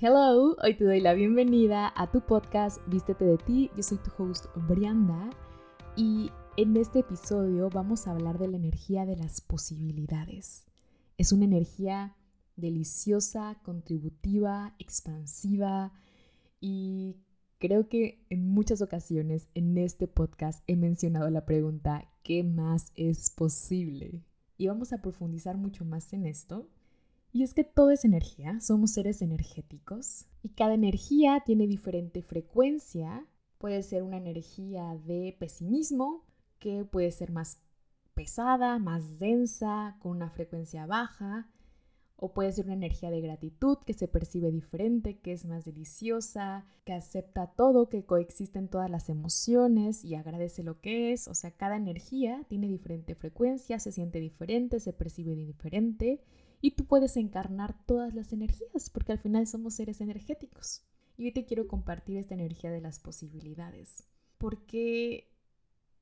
Hello, hoy te doy la bienvenida a tu podcast Vístete de ti. Yo soy tu host Brianda y en este episodio vamos a hablar de la energía de las posibilidades. Es una energía deliciosa, contributiva, expansiva y creo que en muchas ocasiones en este podcast he mencionado la pregunta ¿qué más es posible? Y vamos a profundizar mucho más en esto y es que todo es energía, somos seres energéticos y cada energía tiene diferente frecuencia. Puede ser una energía de pesimismo, que puede ser más pesada, más densa, con una frecuencia baja, o puede ser una energía de gratitud que se percibe diferente, que es más deliciosa, que acepta todo, que coexisten todas las emociones y agradece lo que es. O sea, cada energía tiene diferente frecuencia, se siente diferente, se percibe diferente y tú puedes encarnar todas las energías, porque al final somos seres energéticos. Y hoy te quiero compartir esta energía de las posibilidades, porque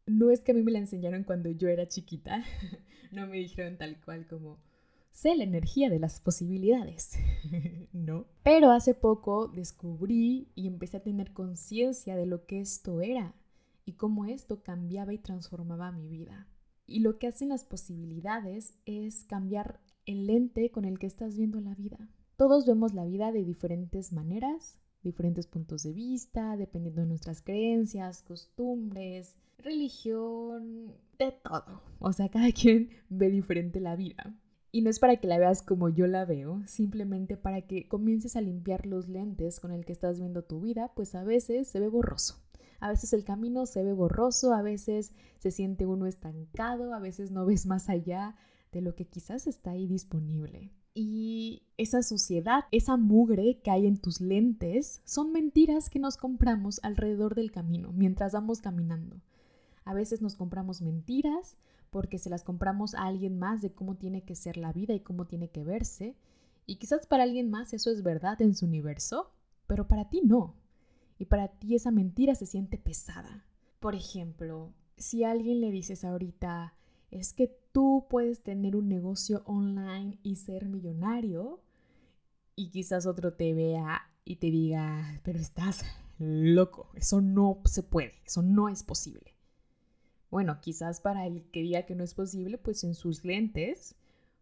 no es que a mí me la enseñaron cuando yo era chiquita, no me dijeron tal cual como, sé la energía de las posibilidades, ¿no? Pero hace poco descubrí y empecé a tener conciencia de lo que esto era y cómo esto cambiaba y transformaba mi vida. Y lo que hacen las posibilidades es cambiar el lente con el que estás viendo la vida. Todos vemos la vida de diferentes maneras, diferentes puntos de vista, dependiendo de nuestras creencias, costumbres, religión, de todo. O sea, cada quien ve diferente la vida. Y no es para que la veas como yo la veo, simplemente para que comiences a limpiar los lentes con el que estás viendo tu vida, pues a veces se ve borroso. A veces el camino se ve borroso, a veces se siente uno estancado, a veces no ves más allá, de lo que quizás está ahí disponible. Y esa suciedad, esa mugre que hay en tus lentes, son mentiras que nos compramos alrededor del camino, mientras vamos caminando. A veces nos compramos mentiras porque se las compramos a alguien más de cómo tiene que ser la vida y cómo tiene que verse. Y quizás para alguien más eso es verdad en su universo, pero para ti no. Y para ti esa mentira se siente pesada. Por ejemplo, si a alguien le dices ahorita, es que tú puedes tener un negocio online y ser millonario y quizás otro te vea y te diga, pero estás loco, eso no se puede, eso no es posible. Bueno, quizás para el que diga que no es posible, pues en sus lentes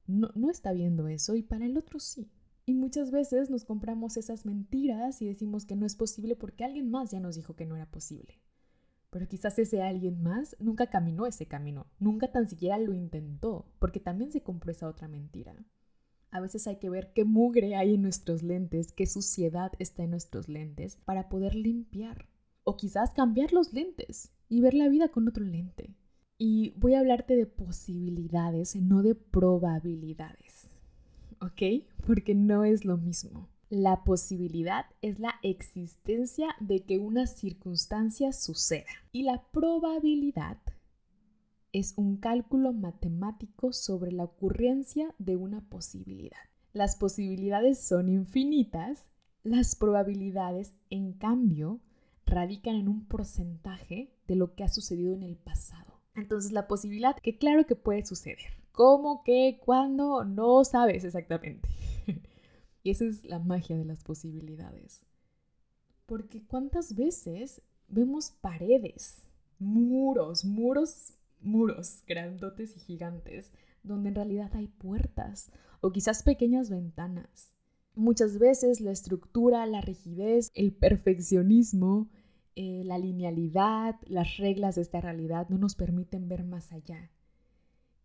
no, no está viendo eso y para el otro sí. Y muchas veces nos compramos esas mentiras y decimos que no es posible porque alguien más ya nos dijo que no era posible. Pero quizás ese alguien más nunca caminó ese camino, nunca tan siquiera lo intentó, porque también se compró esa otra mentira. A veces hay que ver qué mugre hay en nuestros lentes, qué suciedad está en nuestros lentes para poder limpiar. O quizás cambiar los lentes y ver la vida con otro lente. Y voy a hablarte de posibilidades, no de probabilidades. ¿Ok? Porque no es lo mismo. La posibilidad es la existencia de que una circunstancia suceda y la probabilidad es un cálculo matemático sobre la ocurrencia de una posibilidad. Las posibilidades son infinitas, las probabilidades, en cambio, radican en un porcentaje de lo que ha sucedido en el pasado. Entonces la posibilidad que claro que puede suceder. ¿Cómo, qué, cuándo? No sabes exactamente. Y esa es la magia de las posibilidades. Porque cuántas veces vemos paredes, muros, muros, muros grandotes y gigantes, donde en realidad hay puertas o quizás pequeñas ventanas. Muchas veces la estructura, la rigidez, el perfeccionismo, eh, la linealidad, las reglas de esta realidad no nos permiten ver más allá.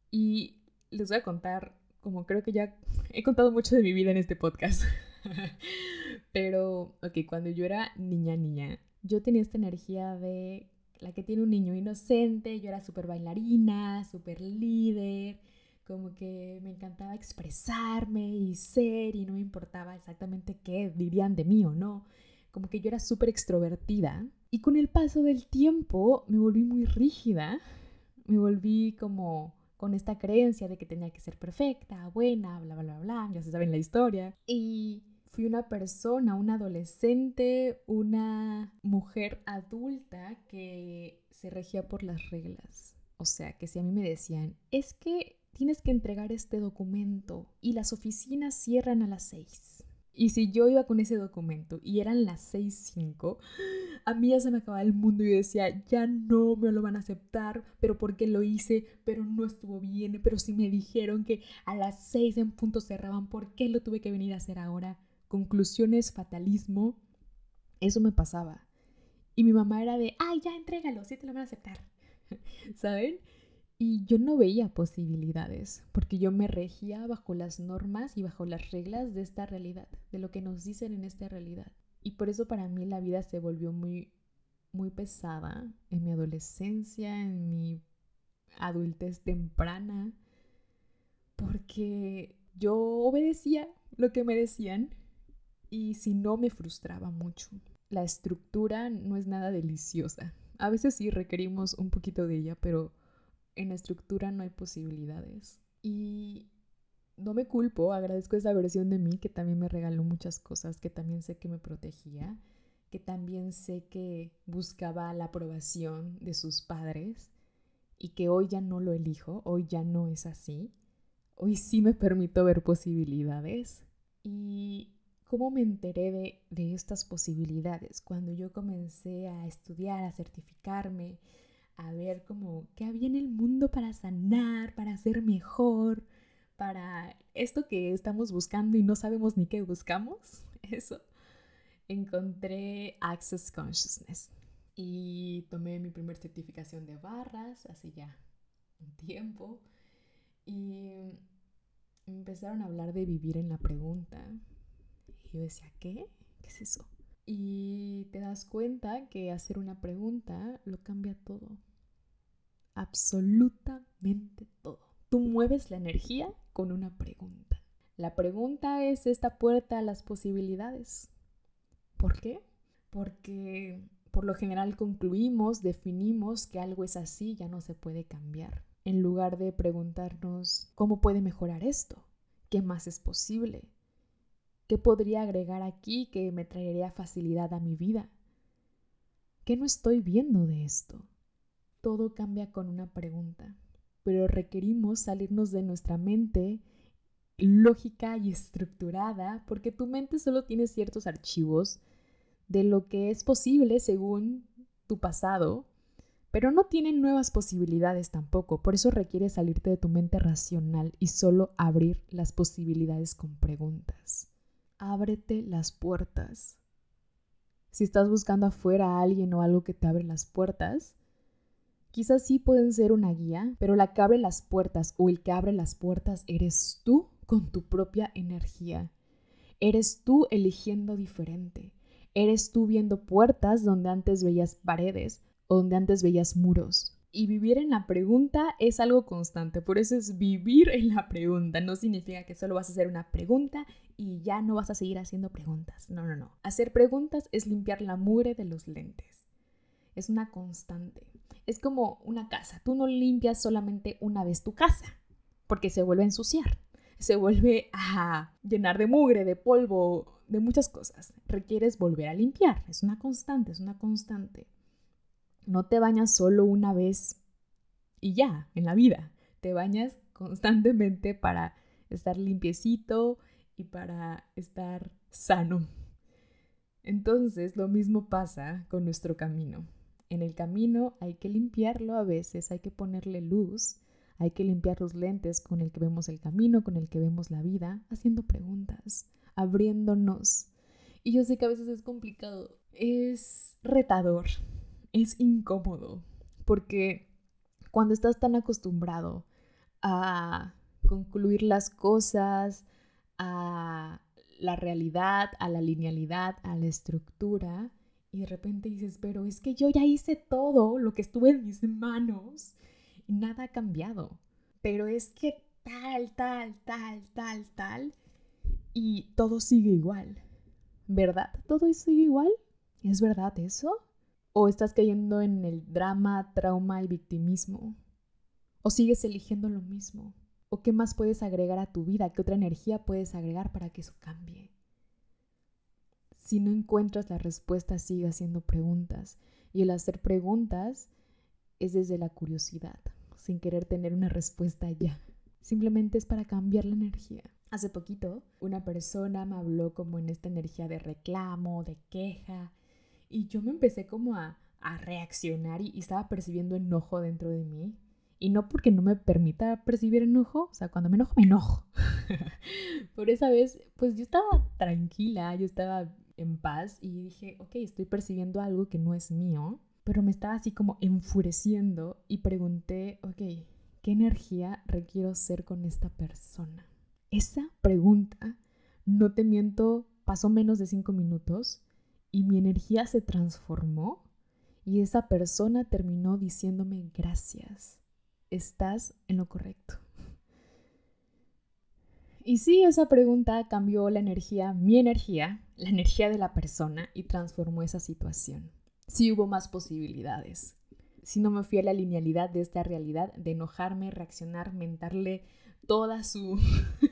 Y les voy a contar como creo que ya he contado mucho de mi vida en este podcast. Pero, ok, cuando yo era niña, niña, yo tenía esta energía de la que tiene un niño inocente, yo era súper bailarina, súper líder, como que me encantaba expresarme y ser y no me importaba exactamente qué dirían de mí o no, como que yo era súper extrovertida y con el paso del tiempo me volví muy rígida, me volví como con esta creencia de que tenía que ser perfecta, buena, bla, bla, bla, bla, ya se saben la historia. Y fui una persona, una adolescente, una mujer adulta que se regía por las reglas. O sea, que si a mí me decían, es que tienes que entregar este documento y las oficinas cierran a las seis. Y si yo iba con ese documento y eran las 6.05, a mí ya se me acababa el mundo y decía, ya no me lo van a aceptar, pero ¿por qué lo hice? Pero no estuvo bien, pero si me dijeron que a las 6 en punto cerraban, ¿por qué lo tuve que venir a hacer ahora? Conclusiones, fatalismo, eso me pasaba. Y mi mamá era de, ay, ya entrégalo, sí te lo van a aceptar. ¿Saben? Y yo no veía posibilidades, porque yo me regía bajo las normas y bajo las reglas de esta realidad, de lo que nos dicen en esta realidad. Y por eso para mí la vida se volvió muy, muy pesada en mi adolescencia, en mi adultez temprana, porque yo obedecía lo que me decían y si no me frustraba mucho. La estructura no es nada deliciosa. A veces sí requerimos un poquito de ella, pero en la estructura no hay posibilidades. Y no me culpo, agradezco esa versión de mí que también me regaló muchas cosas, que también sé que me protegía, que también sé que buscaba la aprobación de sus padres y que hoy ya no lo elijo, hoy ya no es así. Hoy sí me permito ver posibilidades. ¿Y cómo me enteré de, de estas posibilidades? Cuando yo comencé a estudiar, a certificarme, a ver como qué había en el mundo para sanar, para ser mejor, para esto que estamos buscando y no sabemos ni qué buscamos, eso, encontré Access Consciousness y tomé mi primera certificación de barras hace ya un tiempo y empezaron a hablar de vivir en la pregunta. Y yo decía, ¿qué? ¿Qué es eso? Y te das cuenta que hacer una pregunta lo cambia todo absolutamente todo. Tú mueves la energía con una pregunta. La pregunta es esta puerta a las posibilidades. ¿Por qué? Porque por lo general concluimos, definimos que algo es así, ya no se puede cambiar. En lugar de preguntarnos, ¿cómo puede mejorar esto? ¿Qué más es posible? ¿Qué podría agregar aquí que me traería facilidad a mi vida? ¿Qué no estoy viendo de esto? Todo cambia con una pregunta, pero requerimos salirnos de nuestra mente lógica y estructurada, porque tu mente solo tiene ciertos archivos de lo que es posible según tu pasado, pero no tiene nuevas posibilidades tampoco. Por eso requiere salirte de tu mente racional y solo abrir las posibilidades con preguntas. Ábrete las puertas. Si estás buscando afuera a alguien o algo que te abre las puertas, Quizás sí pueden ser una guía, pero la que abre las puertas o el que abre las puertas eres tú con tu propia energía. Eres tú eligiendo diferente. Eres tú viendo puertas donde antes veías paredes o donde antes veías muros. Y vivir en la pregunta es algo constante, por eso es vivir en la pregunta. No significa que solo vas a hacer una pregunta y ya no vas a seguir haciendo preguntas. No, no, no. Hacer preguntas es limpiar la mugre de los lentes. Es una constante. Es como una casa. Tú no limpias solamente una vez tu casa, porque se vuelve a ensuciar, se vuelve a llenar de mugre, de polvo, de muchas cosas. Requieres volver a limpiar. Es una constante, es una constante. No te bañas solo una vez y ya, en la vida. Te bañas constantemente para estar limpiecito y para estar sano. Entonces, lo mismo pasa con nuestro camino en el camino hay que limpiarlo a veces, hay que ponerle luz, hay que limpiar los lentes con el que vemos el camino, con el que vemos la vida, haciendo preguntas, abriéndonos. Y yo sé que a veces es complicado, es retador, es incómodo, porque cuando estás tan acostumbrado a concluir las cosas, a la realidad, a la linealidad, a la estructura, y de repente dices, pero es que yo ya hice todo lo que estuve en mis manos y nada ha cambiado. Pero es que tal, tal, tal, tal, tal. Y todo sigue igual. ¿Verdad? ¿Todo sigue igual? ¿Es verdad eso? ¿O estás cayendo en el drama, trauma y victimismo? ¿O sigues eligiendo lo mismo? ¿O qué más puedes agregar a tu vida? ¿Qué otra energía puedes agregar para que eso cambie? Si no encuentras la respuesta, sigue haciendo preguntas. Y el hacer preguntas es desde la curiosidad, sin querer tener una respuesta ya. Simplemente es para cambiar la energía. Hace poquito una persona me habló como en esta energía de reclamo, de queja, y yo me empecé como a, a reaccionar y, y estaba percibiendo enojo dentro de mí. Y no porque no me permita percibir enojo, o sea, cuando me enojo, me enojo. Por esa vez, pues yo estaba tranquila, yo estaba en paz y dije, ok, estoy percibiendo algo que no es mío, pero me estaba así como enfureciendo y pregunté, ok, ¿qué energía requiero ser con esta persona? Esa pregunta, no te miento, pasó menos de cinco minutos y mi energía se transformó y esa persona terminó diciéndome gracias estás en lo correcto. Y sí, esa pregunta cambió la energía, mi energía, la energía de la persona y transformó esa situación. Sí hubo más posibilidades. Si no me fui a la linealidad de esta realidad, de enojarme, reaccionar, mentarle toda su...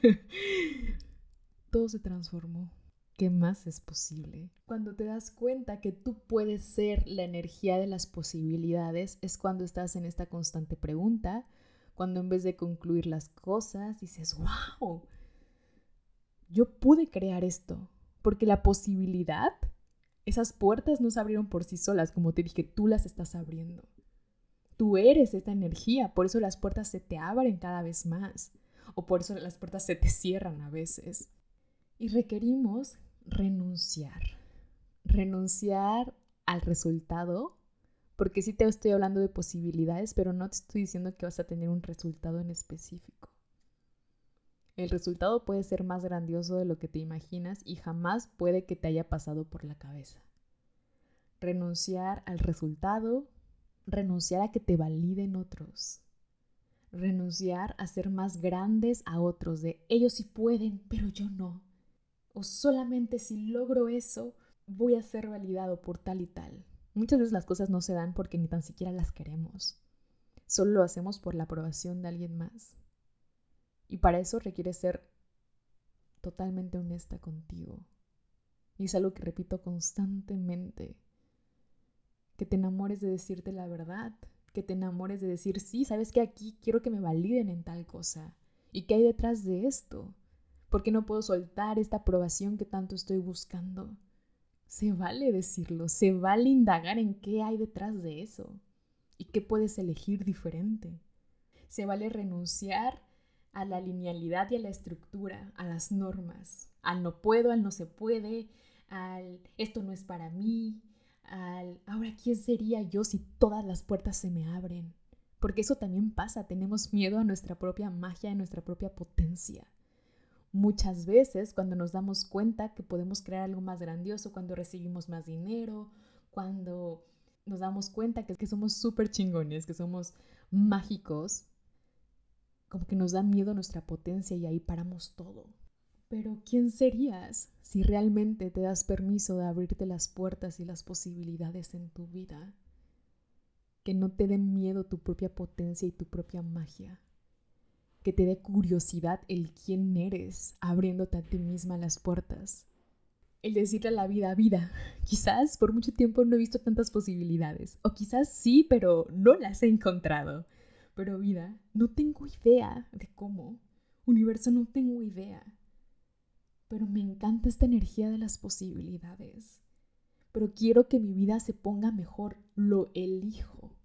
Todo se transformó. ¿Qué más es posible? Cuando te das cuenta que tú puedes ser la energía de las posibilidades, es cuando estás en esta constante pregunta, cuando en vez de concluir las cosas dices, wow, yo pude crear esto, porque la posibilidad, esas puertas no se abrieron por sí solas, como te dije, tú las estás abriendo. Tú eres esta energía, por eso las puertas se te abren cada vez más, o por eso las puertas se te cierran a veces. Y requerimos renunciar. Renunciar al resultado, porque sí te estoy hablando de posibilidades, pero no te estoy diciendo que vas a tener un resultado en específico. El resultado puede ser más grandioso de lo que te imaginas y jamás puede que te haya pasado por la cabeza. Renunciar al resultado, renunciar a que te validen otros, renunciar a ser más grandes a otros, de ellos sí pueden, pero yo no o solamente si logro eso voy a ser validado por tal y tal. Muchas veces las cosas no se dan porque ni tan siquiera las queremos. Solo lo hacemos por la aprobación de alguien más. Y para eso requiere ser totalmente honesta contigo. Y es algo que repito constantemente. Que te enamores de decirte la verdad. Que te enamores de decir, sí, sabes que aquí quiero que me validen en tal cosa. ¿Y qué hay detrás de esto? ¿Por qué no puedo soltar esta aprobación que tanto estoy buscando? Se vale decirlo, se vale indagar en qué hay detrás de eso y qué puedes elegir diferente. Se vale renunciar a la linealidad y a la estructura, a las normas, al no puedo, al no se puede, al esto no es para mí, al ahora quién sería yo si todas las puertas se me abren. Porque eso también pasa, tenemos miedo a nuestra propia magia, a nuestra propia potencia muchas veces cuando nos damos cuenta que podemos crear algo más grandioso, cuando recibimos más dinero, cuando nos damos cuenta que, que somos súper chingones, que somos mágicos, como que nos da miedo nuestra potencia y ahí paramos todo. Pero ¿quién serías si realmente te das permiso de abrirte las puertas y las posibilidades en tu vida? Que no te den miedo tu propia potencia y tu propia magia que te dé curiosidad el quién eres, abriéndote a ti misma las puertas. El decirle a la vida, vida, quizás por mucho tiempo no he visto tantas posibilidades, o quizás sí, pero no las he encontrado. Pero vida, no tengo idea de cómo. Universo, no tengo idea. Pero me encanta esta energía de las posibilidades. Pero quiero que mi vida se ponga mejor, lo elijo.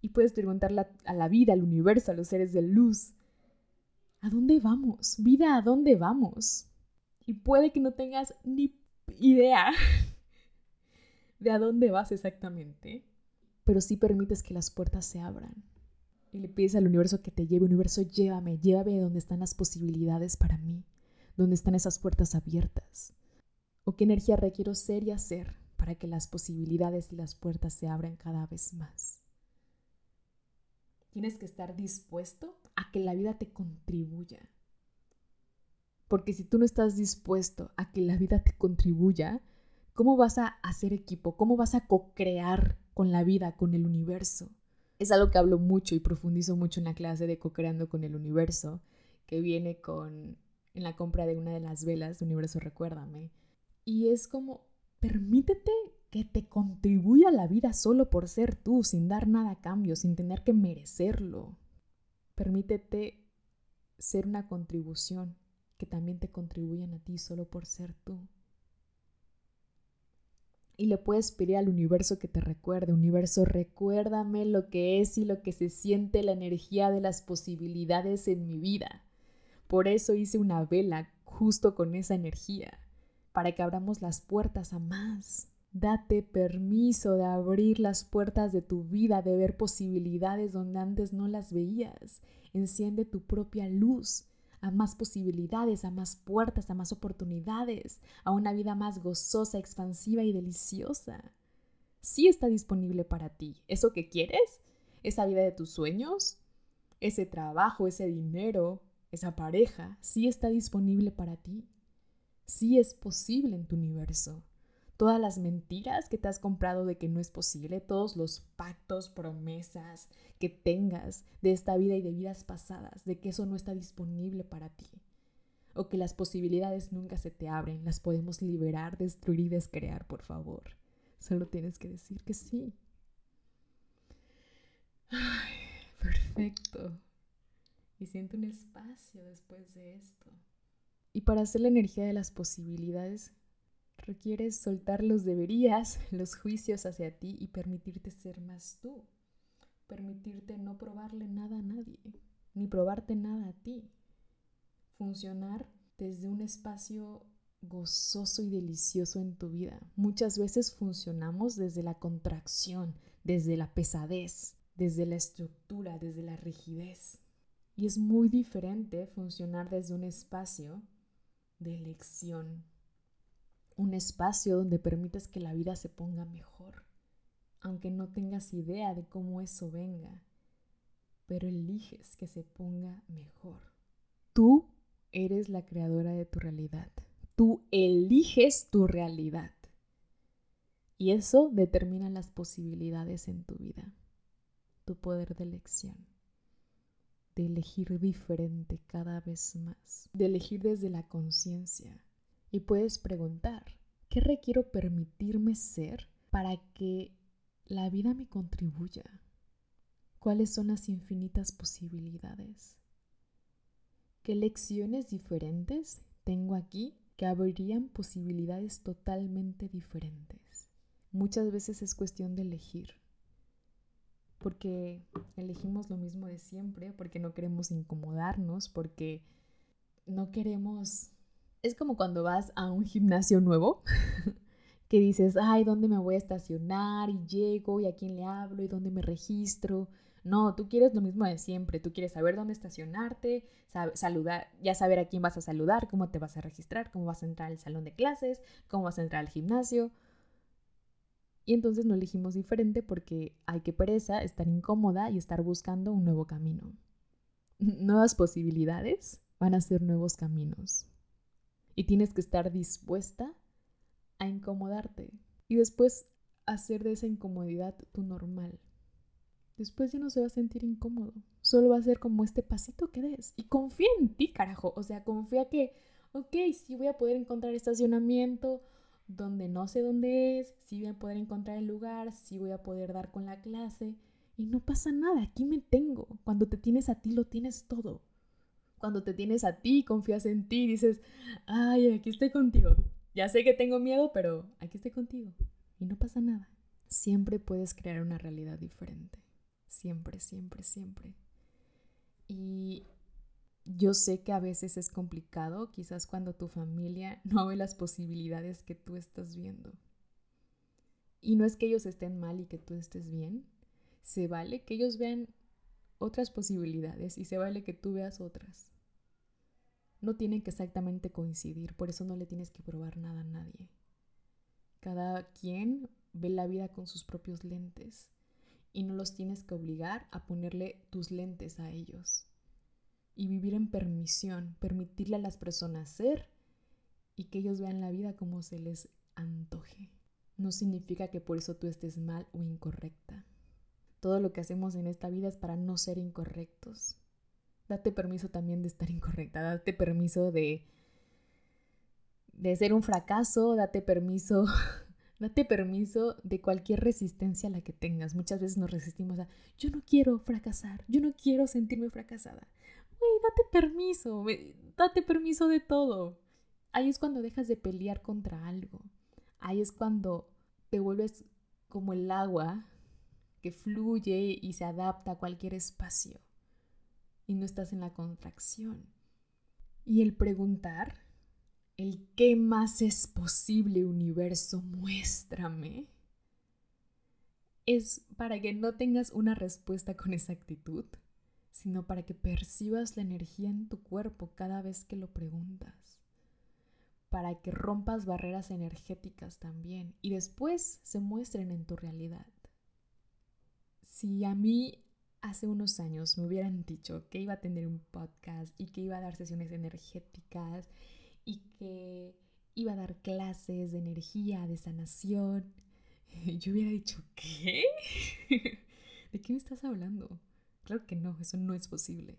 Y puedes preguntarle a la vida, al universo, a los seres de luz, ¿A dónde vamos? Vida, ¿a dónde vamos? Y puede que no tengas ni idea de a dónde vas exactamente, pero sí permites que las puertas se abran. Y le pides al universo que te lleve, universo, llévame, llévame donde están las posibilidades para mí, donde están esas puertas abiertas. ¿O qué energía requiero ser y hacer para que las posibilidades y las puertas se abran cada vez más? Tienes que estar dispuesto a que la vida te contribuya. Porque si tú no estás dispuesto a que la vida te contribuya, ¿cómo vas a hacer equipo? ¿Cómo vas a co-crear con la vida, con el universo? Es algo que hablo mucho y profundizo mucho en la clase de co-creando con el universo, que viene con en la compra de una de las velas Universo Recuérdame. Y es como, permítete que te contribuya a la vida solo por ser tú, sin dar nada a cambio, sin tener que merecerlo. Permítete ser una contribución que también te contribuyen a ti solo por ser tú. Y le puedes pedir al universo que te recuerde, universo, recuérdame lo que es y lo que se siente la energía de las posibilidades en mi vida. Por eso hice una vela justo con esa energía, para que abramos las puertas a más. Date permiso de abrir las puertas de tu vida, de ver posibilidades donde antes no las veías. Enciende tu propia luz a más posibilidades, a más puertas, a más oportunidades, a una vida más gozosa, expansiva y deliciosa. Sí está disponible para ti. ¿Eso que quieres? ¿Esa vida de tus sueños? ¿Ese trabajo, ese dinero, esa pareja? Sí está disponible para ti. Sí es posible en tu universo todas las mentiras que te has comprado de que no es posible, todos los pactos, promesas que tengas de esta vida y de vidas pasadas, de que eso no está disponible para ti, o que las posibilidades nunca se te abren, las podemos liberar, destruir y descrear, por favor. Solo tienes que decir que sí. Ay, perfecto. Y siento un espacio después de esto. Y para hacer la energía de las posibilidades, Requieres soltar los deberías, los juicios hacia ti y permitirte ser más tú. Permitirte no probarle nada a nadie, ni probarte nada a ti. Funcionar desde un espacio gozoso y delicioso en tu vida. Muchas veces funcionamos desde la contracción, desde la pesadez, desde la estructura, desde la rigidez. Y es muy diferente funcionar desde un espacio de elección, un espacio donde permites que la vida se ponga mejor, aunque no tengas idea de cómo eso venga, pero eliges que se ponga mejor. Tú eres la creadora de tu realidad. Tú eliges tu realidad. Y eso determina las posibilidades en tu vida, tu poder de elección, de elegir diferente cada vez más, de elegir desde la conciencia, y puedes preguntar, ¿qué requiero permitirme ser para que la vida me contribuya? ¿Cuáles son las infinitas posibilidades? ¿Qué lecciones diferentes tengo aquí que abrirían posibilidades totalmente diferentes? Muchas veces es cuestión de elegir, porque elegimos lo mismo de siempre, porque no queremos incomodarnos, porque no queremos es como cuando vas a un gimnasio nuevo, que dices, ay, ¿dónde me voy a estacionar? Y llego, y a quién le hablo, y dónde me registro. No, tú quieres lo mismo de siempre, tú quieres saber dónde estacionarte, saludar, ya saber a quién vas a saludar, cómo te vas a registrar, cómo vas a entrar al salón de clases, cómo vas a entrar al gimnasio. Y entonces no elegimos diferente porque hay que pereza estar incómoda y estar buscando un nuevo camino. Nuevas posibilidades van a ser nuevos caminos y tienes que estar dispuesta a incomodarte y después hacer de esa incomodidad tu normal. Después ya no se va a sentir incómodo, solo va a ser como este pasito que des y confía en ti, carajo, o sea, confía que, ok, sí voy a poder encontrar estacionamiento donde no sé dónde es, sí voy a poder encontrar el lugar, sí voy a poder dar con la clase y no pasa nada, aquí me tengo. Cuando te tienes a ti lo tienes todo. Cuando te tienes a ti, confías en ti, dices, ay, aquí estoy contigo. Ya sé que tengo miedo, pero aquí estoy contigo. Y no pasa nada. Siempre puedes crear una realidad diferente. Siempre, siempre, siempre. Y yo sé que a veces es complicado, quizás cuando tu familia no ve las posibilidades que tú estás viendo. Y no es que ellos estén mal y que tú estés bien. Se vale que ellos vean otras posibilidades y se vale que tú veas otras. No tienen que exactamente coincidir, por eso no le tienes que probar nada a nadie. Cada quien ve la vida con sus propios lentes y no los tienes que obligar a ponerle tus lentes a ellos. Y vivir en permisión, permitirle a las personas ser y que ellos vean la vida como se les antoje. No significa que por eso tú estés mal o incorrecta. Todo lo que hacemos en esta vida es para no ser incorrectos. Date permiso también de estar incorrecta, date permiso de de ser un fracaso, date permiso, date permiso de cualquier resistencia a la que tengas. Muchas veces nos resistimos a, yo no quiero fracasar, yo no quiero sentirme fracasada. Güey, date permiso, date permiso de todo. Ahí es cuando dejas de pelear contra algo. Ahí es cuando te vuelves como el agua fluye y se adapta a cualquier espacio y no estás en la contracción. Y el preguntar, el qué más es posible universo, muéstrame, es para que no tengas una respuesta con esa actitud, sino para que percibas la energía en tu cuerpo cada vez que lo preguntas, para que rompas barreras energéticas también y después se muestren en tu realidad. Si a mí hace unos años me hubieran dicho que iba a tener un podcast y que iba a dar sesiones energéticas y que iba a dar clases de energía, de sanación, yo hubiera dicho, ¿qué? ¿De qué me estás hablando? Claro que no, eso no es posible.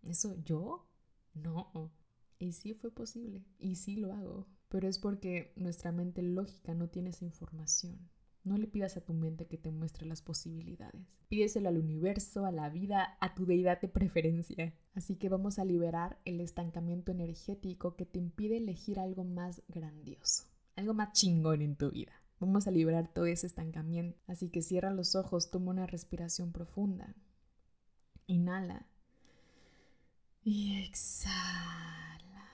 ¿Eso yo? No. Y sí fue posible, y sí lo hago, pero es porque nuestra mente lógica no tiene esa información. No le pidas a tu mente que te muestre las posibilidades. Pídeselo al universo, a la vida, a tu deidad de preferencia. Así que vamos a liberar el estancamiento energético que te impide elegir algo más grandioso, algo más chingón en tu vida. Vamos a liberar todo ese estancamiento. Así que cierra los ojos, toma una respiración profunda. Inhala. Y exhala.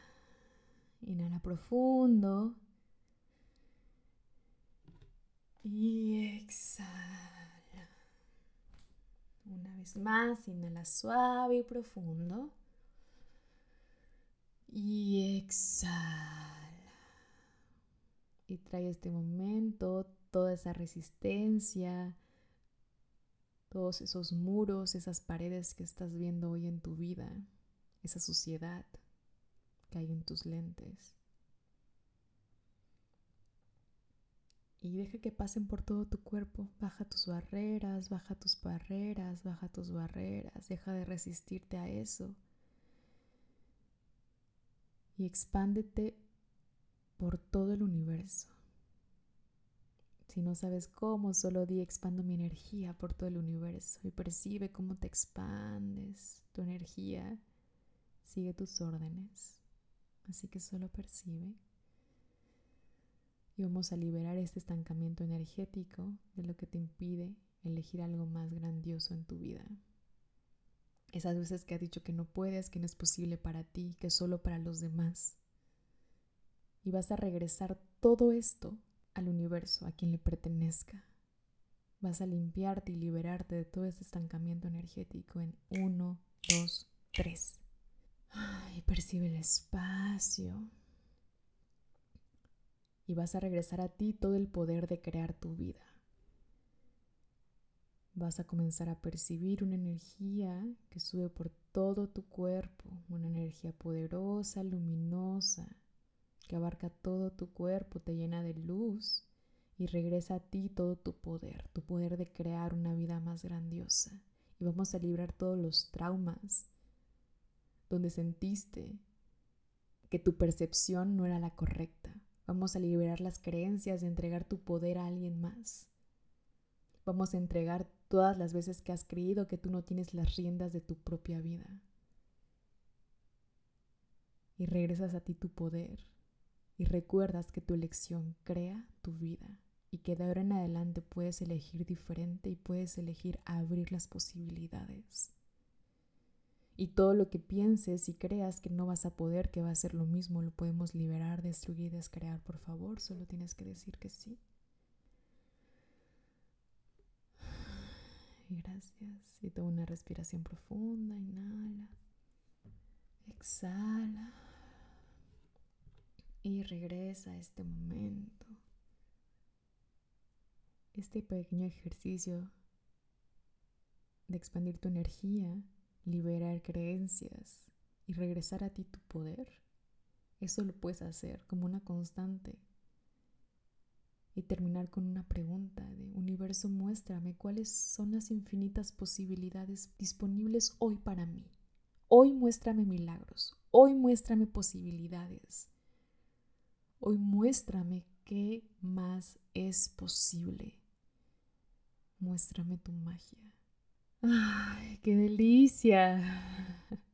Inhala profundo. Y exhala. Una vez más, inhala suave y profundo. Y exhala y trae este momento toda esa resistencia, todos esos muros, esas paredes que estás viendo hoy en tu vida, esa suciedad que hay en tus lentes. Y deja que pasen por todo tu cuerpo. Baja tus barreras, baja tus barreras, baja tus barreras. Deja de resistirte a eso. Y expándete por todo el universo. Si no sabes cómo, solo di expando mi energía por todo el universo y percibe cómo te expandes. Tu energía sigue tus órdenes. Así que solo percibe. Y vamos a liberar este estancamiento energético de lo que te impide elegir algo más grandioso en tu vida. Esas veces que has dicho que no puedes, que no es posible para ti, que solo para los demás y vas a regresar todo esto al universo, a quien le pertenezca. Vas a limpiarte y liberarte de todo ese estancamiento energético en uno, dos, tres. Y percibe el espacio. Y vas a regresar a ti todo el poder de crear tu vida. Vas a comenzar a percibir una energía que sube por todo tu cuerpo, una energía poderosa, luminosa, que abarca todo tu cuerpo, te llena de luz y regresa a ti todo tu poder, tu poder de crear una vida más grandiosa. Y vamos a librar todos los traumas donde sentiste que tu percepción no era la correcta. Vamos a liberar las creencias de entregar tu poder a alguien más. Vamos a entregar todas las veces que has creído que tú no tienes las riendas de tu propia vida. Y regresas a ti tu poder y recuerdas que tu elección crea tu vida y que de ahora en adelante puedes elegir diferente y puedes elegir abrir las posibilidades. Y todo lo que pienses y creas que no vas a poder, que va a ser lo mismo, lo podemos liberar, destruir y descrear, por favor, solo tienes que decir que sí. Gracias. Y toma una respiración profunda, inhala, exhala y regresa a este momento. Este pequeño ejercicio de expandir tu energía, liberar creencias y regresar a ti tu poder, eso lo puedes hacer como una constante. Y terminar con una pregunta de universo, muéstrame cuáles son las infinitas posibilidades disponibles hoy para mí. Hoy muéstrame milagros, hoy muéstrame posibilidades. Hoy muéstrame qué más es posible. Muéstrame tu magia. ¡Ay, qué delicia!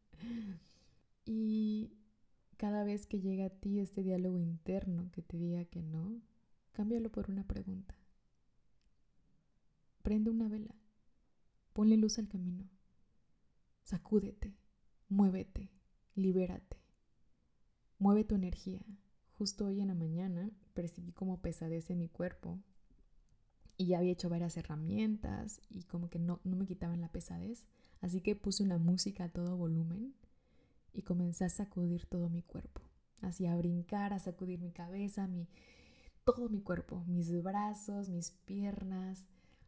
Y cada vez que llega a ti este diálogo interno que te diga que no, cámbialo por una pregunta. Prende una vela, ponle luz al camino, sacúdete, muévete, libérate, mueve tu energía. Justo hoy en la mañana percibí como pesadez en mi cuerpo y ya había hecho varias herramientas y como que no, no me quitaban la pesadez. Así que puse una música a todo volumen y comencé a sacudir todo mi cuerpo. Así a brincar, a sacudir mi cabeza, mi, todo mi cuerpo, mis brazos, mis piernas.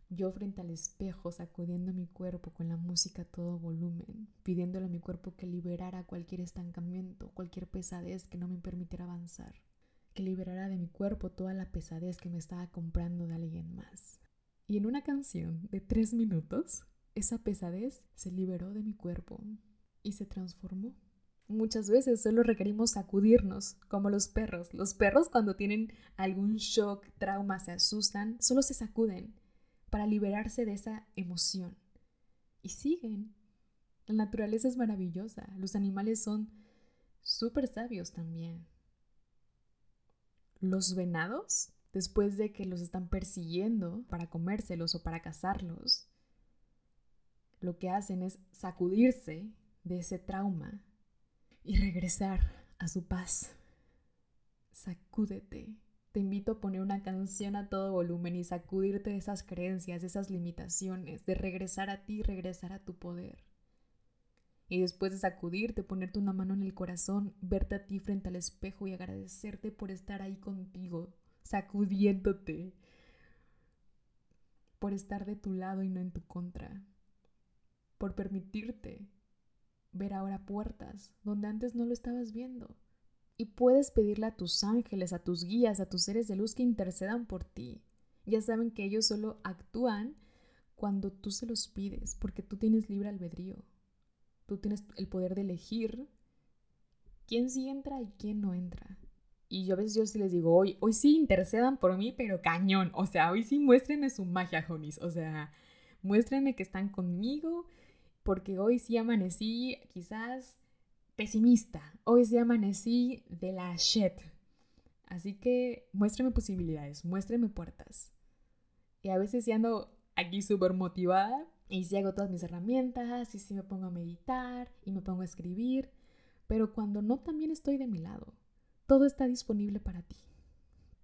Yo frente al espejo sacudiendo mi cuerpo con la música a todo volumen, pidiéndole a mi cuerpo que liberara cualquier estancamiento, cualquier pesadez que no me permitiera avanzar que liberara de mi cuerpo toda la pesadez que me estaba comprando de alguien más. Y en una canción de tres minutos, esa pesadez se liberó de mi cuerpo y se transformó. Muchas veces solo requerimos sacudirnos, como los perros. Los perros cuando tienen algún shock, trauma, se asustan, solo se sacuden para liberarse de esa emoción. Y siguen. La naturaleza es maravillosa. Los animales son súper sabios también. Los venados, después de que los están persiguiendo para comérselos o para cazarlos, lo que hacen es sacudirse de ese trauma y regresar a su paz. Sacúdete. Te invito a poner una canción a todo volumen y sacudirte de esas creencias, de esas limitaciones, de regresar a ti, regresar a tu poder. Y después de sacudirte, ponerte una mano en el corazón, verte a ti frente al espejo y agradecerte por estar ahí contigo, sacudiéndote, por estar de tu lado y no en tu contra, por permitirte ver ahora puertas donde antes no lo estabas viendo. Y puedes pedirle a tus ángeles, a tus guías, a tus seres de luz que intercedan por ti. Ya saben que ellos solo actúan cuando tú se los pides, porque tú tienes libre albedrío. Tú tienes el poder de elegir quién sí entra y quién no entra. Y yo a veces yo sí les digo, hoy, hoy sí intercedan por mí, pero cañón. O sea, hoy sí muéstrenme su magia, homies. O sea, muéstrenme que están conmigo, porque hoy sí amanecí quizás pesimista. Hoy sí amanecí de la shit. Así que muéstrenme posibilidades, muéstrenme puertas. Y a veces ya ando aquí súper motivada, y si hago todas mis herramientas, y si me pongo a meditar, y me pongo a escribir, pero cuando no también estoy de mi lado, todo está disponible para ti.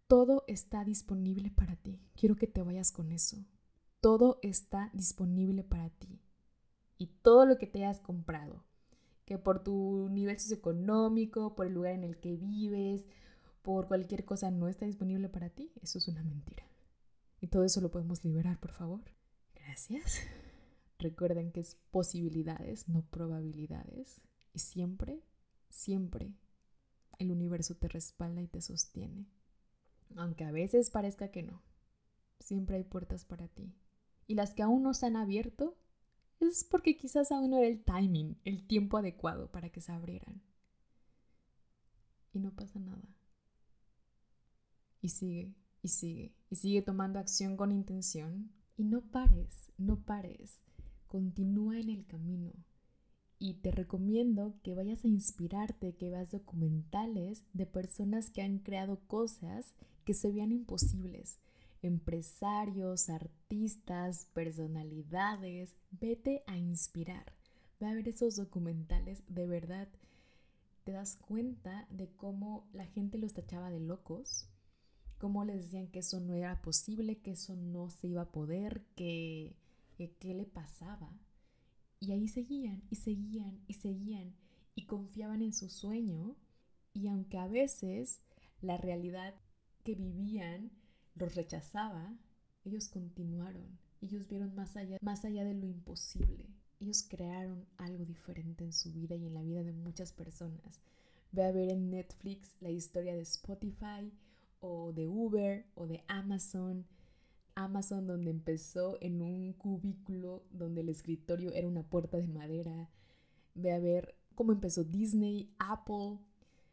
Todo está disponible para ti. Quiero que te vayas con eso. Todo está disponible para ti. Y todo lo que te hayas comprado, que por tu nivel socioeconómico, por el lugar en el que vives, por cualquier cosa no está disponible para ti, eso es una mentira. Y todo eso lo podemos liberar, por favor. Gracias. Recuerden que es posibilidades, no probabilidades. Y siempre, siempre el universo te respalda y te sostiene. Aunque a veces parezca que no. Siempre hay puertas para ti. Y las que aún no se han abierto es porque quizás aún no era el timing, el tiempo adecuado para que se abrieran. Y no pasa nada. Y sigue, y sigue, y sigue tomando acción con intención. Y no pares, no pares continúa en el camino. Y te recomiendo que vayas a inspirarte, que veas documentales de personas que han creado cosas que se vean imposibles. Empresarios, artistas, personalidades. Vete a inspirar. Ve a ver esos documentales. De verdad, te das cuenta de cómo la gente los tachaba de locos, cómo les decían que eso no era posible, que eso no se iba a poder, que qué le pasaba. Y ahí seguían y seguían y seguían y confiaban en su sueño. Y aunque a veces la realidad que vivían los rechazaba, ellos continuaron. Ellos vieron más allá, más allá de lo imposible. Ellos crearon algo diferente en su vida y en la vida de muchas personas. Ve a ver en Netflix la historia de Spotify o de Uber o de Amazon Amazon donde empezó en un cubículo donde el escritorio era una puerta de madera. Ve a ver cómo empezó Disney, Apple,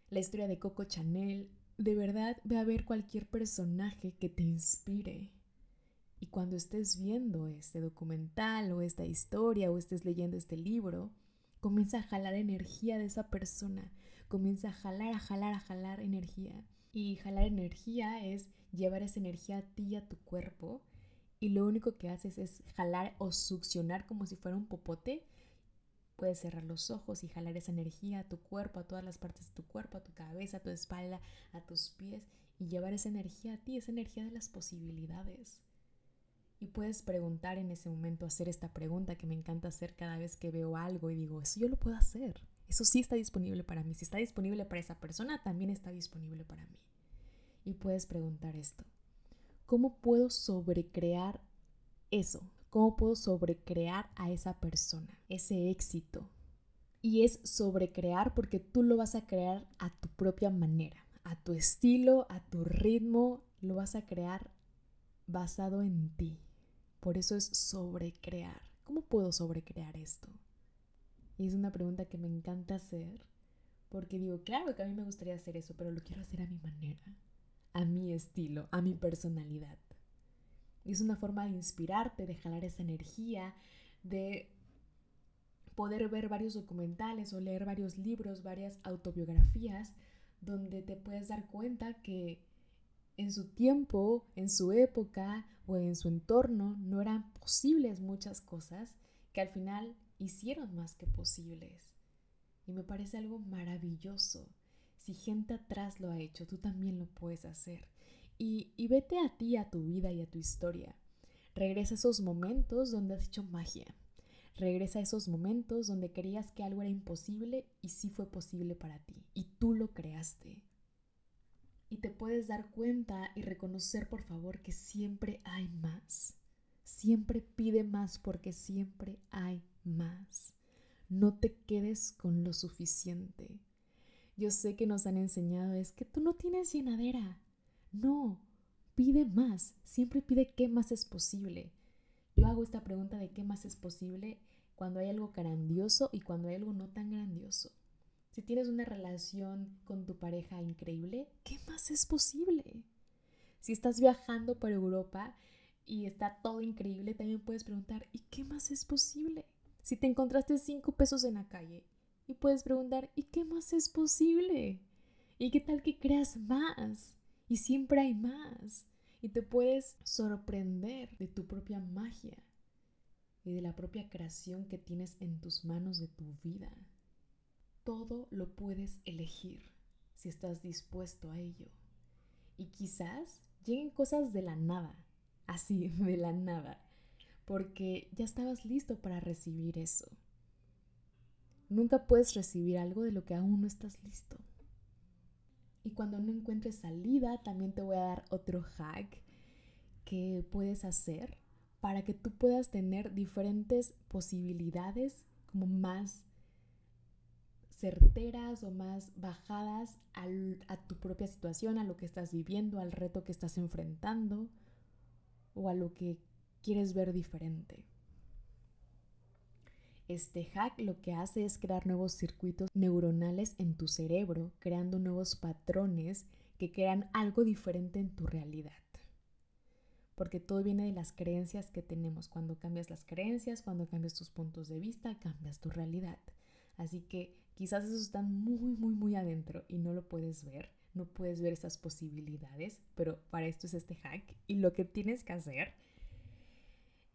la historia de Coco Chanel. De verdad, ve a ver cualquier personaje que te inspire. Y cuando estés viendo este documental o esta historia o estés leyendo este libro, Comienza a jalar energía de esa persona. Comienza a jalar, a jalar, a jalar energía. Y jalar energía es llevar esa energía a ti y a tu cuerpo. Y lo único que haces es jalar o succionar como si fuera un popote. Puedes cerrar los ojos y jalar esa energía a tu cuerpo, a todas las partes de tu cuerpo, a tu cabeza, a tu espalda, a tus pies. Y llevar esa energía a ti, esa energía de las posibilidades. Y puedes preguntar en ese momento, hacer esta pregunta que me encanta hacer cada vez que veo algo y digo, eso yo lo puedo hacer. Eso sí está disponible para mí. Si está disponible para esa persona, también está disponible para mí. Y puedes preguntar esto. ¿Cómo puedo sobrecrear eso? ¿Cómo puedo sobrecrear a esa persona? Ese éxito. Y es sobrecrear porque tú lo vas a crear a tu propia manera, a tu estilo, a tu ritmo. Lo vas a crear basado en ti. Por eso es sobrecrear. ¿Cómo puedo sobrecrear esto? Y es una pregunta que me encanta hacer porque digo, claro que a mí me gustaría hacer eso, pero lo quiero hacer a mi manera, a mi estilo, a mi personalidad. Y es una forma de inspirarte, de jalar esa energía, de poder ver varios documentales o leer varios libros, varias autobiografías, donde te puedes dar cuenta que en su tiempo, en su época o en su entorno no eran posibles muchas cosas que al final hicieron más que posibles. Y me parece algo maravilloso. Si gente atrás lo ha hecho, tú también lo puedes hacer. Y, y vete a ti, a tu vida y a tu historia. Regresa a esos momentos donde has hecho magia. Regresa a esos momentos donde creías que algo era imposible y sí fue posible para ti. Y tú lo creaste y te puedes dar cuenta y reconocer por favor que siempre hay más. Siempre pide más porque siempre hay más. No te quedes con lo suficiente. Yo sé que nos han enseñado es que tú no tienes llenadera. No, pide más. Siempre pide qué más es posible. Yo hago esta pregunta de qué más es posible cuando hay algo grandioso y cuando hay algo no tan grandioso. Si tienes una relación con tu pareja increíble, ¿qué más es posible? Si estás viajando por Europa y está todo increíble, también puedes preguntar, ¿y qué más es posible? Si te encontraste cinco pesos en la calle y puedes preguntar, ¿y qué más es posible? ¿Y qué tal que creas más? Y siempre hay más. Y te puedes sorprender de tu propia magia y de la propia creación que tienes en tus manos de tu vida todo lo puedes elegir si estás dispuesto a ello. Y quizás lleguen cosas de la nada, así, de la nada, porque ya estabas listo para recibir eso. Nunca puedes recibir algo de lo que aún no estás listo. Y cuando no encuentres salida, también te voy a dar otro hack que puedes hacer para que tú puedas tener diferentes posibilidades como más certeras o más bajadas a tu propia situación, a lo que estás viviendo, al reto que estás enfrentando o a lo que quieres ver diferente. Este hack lo que hace es crear nuevos circuitos neuronales en tu cerebro, creando nuevos patrones que crean algo diferente en tu realidad. Porque todo viene de las creencias que tenemos. Cuando cambias las creencias, cuando cambias tus puntos de vista, cambias tu realidad. Así que quizás eso está muy, muy, muy adentro y no lo puedes ver, no puedes ver esas posibilidades, pero para esto es este hack. Y lo que tienes que hacer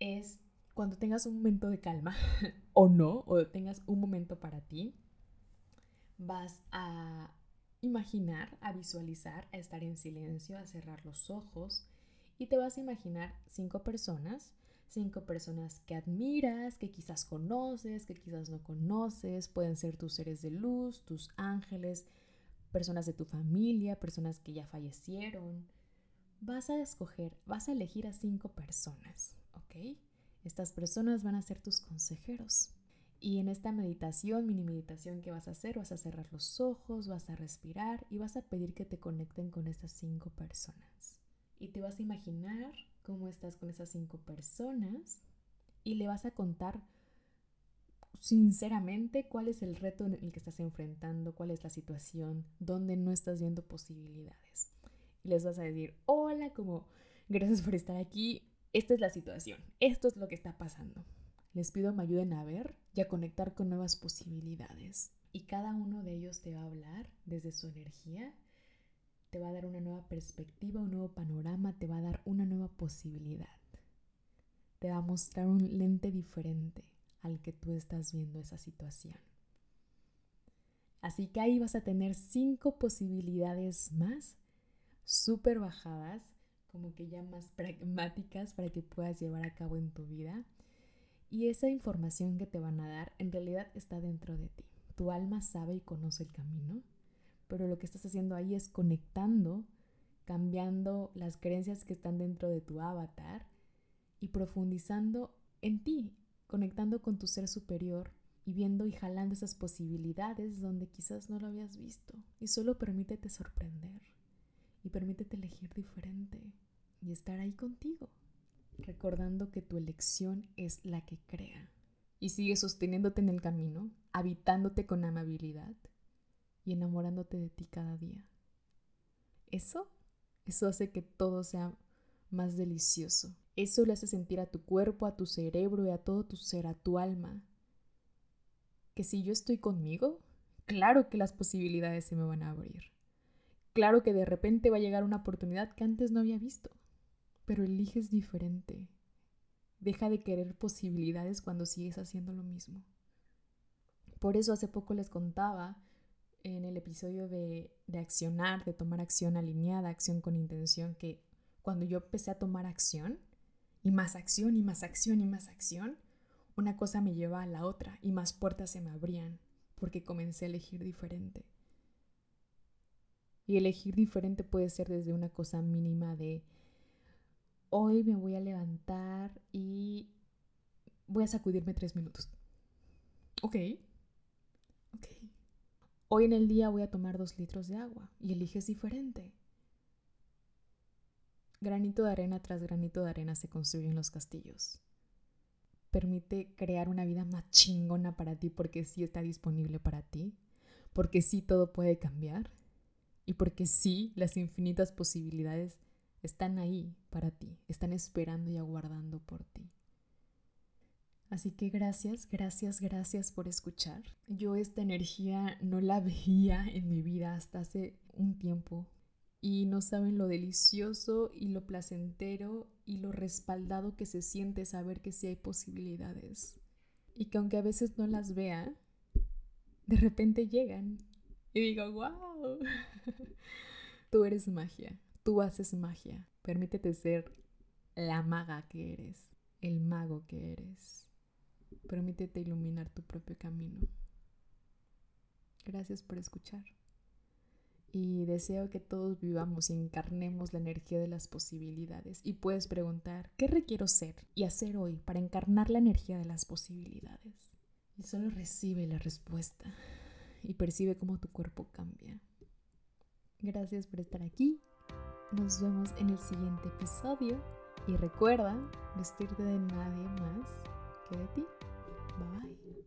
es cuando tengas un momento de calma o no, o tengas un momento para ti, vas a imaginar, a visualizar, a estar en silencio, a cerrar los ojos y te vas a imaginar cinco personas cinco personas que admiras, que quizás conoces, que quizás no conoces, pueden ser tus seres de luz, tus ángeles, personas de tu familia, personas que ya fallecieron. Vas a escoger, vas a elegir a cinco personas, ¿ok? Estas personas van a ser tus consejeros. Y en esta meditación, mini meditación que vas a hacer, vas a cerrar los ojos, vas a respirar y vas a pedir que te conecten con estas cinco personas. Y te vas a imaginar cómo estás con esas cinco personas y le vas a contar sinceramente cuál es el reto en el que estás enfrentando, cuál es la situación, dónde no estás viendo posibilidades. Y les vas a decir, hola, como gracias por estar aquí, esta es la situación, esto es lo que está pasando. Les pido me ayuden a ver y a conectar con nuevas posibilidades. Y cada uno de ellos te va a hablar desde su energía, te va a dar una nueva perspectiva, un nuevo panorama, te va a dar una nueva posibilidad. Te va a mostrar un lente diferente al que tú estás viendo esa situación. Así que ahí vas a tener cinco posibilidades más, súper bajadas, como que ya más pragmáticas para que puedas llevar a cabo en tu vida. Y esa información que te van a dar en realidad está dentro de ti. Tu alma sabe y conoce el camino, pero lo que estás haciendo ahí es conectando, cambiando las creencias que están dentro de tu avatar y profundizando en ti, conectando con tu ser superior y viendo y jalando esas posibilidades donde quizás no lo habías visto. Y solo permítete sorprender y permítete elegir diferente y estar ahí contigo, recordando que tu elección es la que crea. Y sigue sosteniéndote en el camino, habitándote con amabilidad y enamorándote de ti cada día. Eso, eso hace que todo sea más delicioso. Eso le hace sentir a tu cuerpo, a tu cerebro y a todo tu ser, a tu alma, que si yo estoy conmigo, claro que las posibilidades se me van a abrir. Claro que de repente va a llegar una oportunidad que antes no había visto, pero eliges diferente. Deja de querer posibilidades cuando sigues haciendo lo mismo. Por eso hace poco les contaba en el episodio de, de accionar, de tomar acción alineada, acción con intención, que cuando yo empecé a tomar acción, y más acción, y más acción, y más acción, una cosa me lleva a la otra y más puertas se me abrían porque comencé a elegir diferente. Y elegir diferente puede ser desde una cosa mínima de hoy me voy a levantar y voy a sacudirme tres minutos. Ok. Ok. Hoy en el día voy a tomar dos litros de agua y eliges diferente. Granito de arena tras granito de arena se construyen los castillos permite crear una vida más chingona para ti porque sí está disponible para ti, porque sí todo puede cambiar y porque sí las infinitas posibilidades están ahí para ti, están esperando y aguardando por ti. Así que gracias, gracias, gracias por escuchar. Yo esta energía no la veía en mi vida hasta hace un tiempo. Y no saben lo delicioso y lo placentero y lo respaldado que se siente saber que sí hay posibilidades. Y que aunque a veces no las vea, de repente llegan. Y digo, wow, tú eres magia, tú haces magia, permítete ser la maga que eres, el mago que eres, permítete iluminar tu propio camino. Gracias por escuchar y deseo que todos vivamos y encarnemos la energía de las posibilidades. Y puedes preguntar, ¿qué requiero ser y hacer hoy para encarnar la energía de las posibilidades? Y solo recibe la respuesta y percibe cómo tu cuerpo cambia. Gracias por estar aquí. Nos vemos en el siguiente episodio. Y recuerda vestirte de nadie más que de ti. Bye.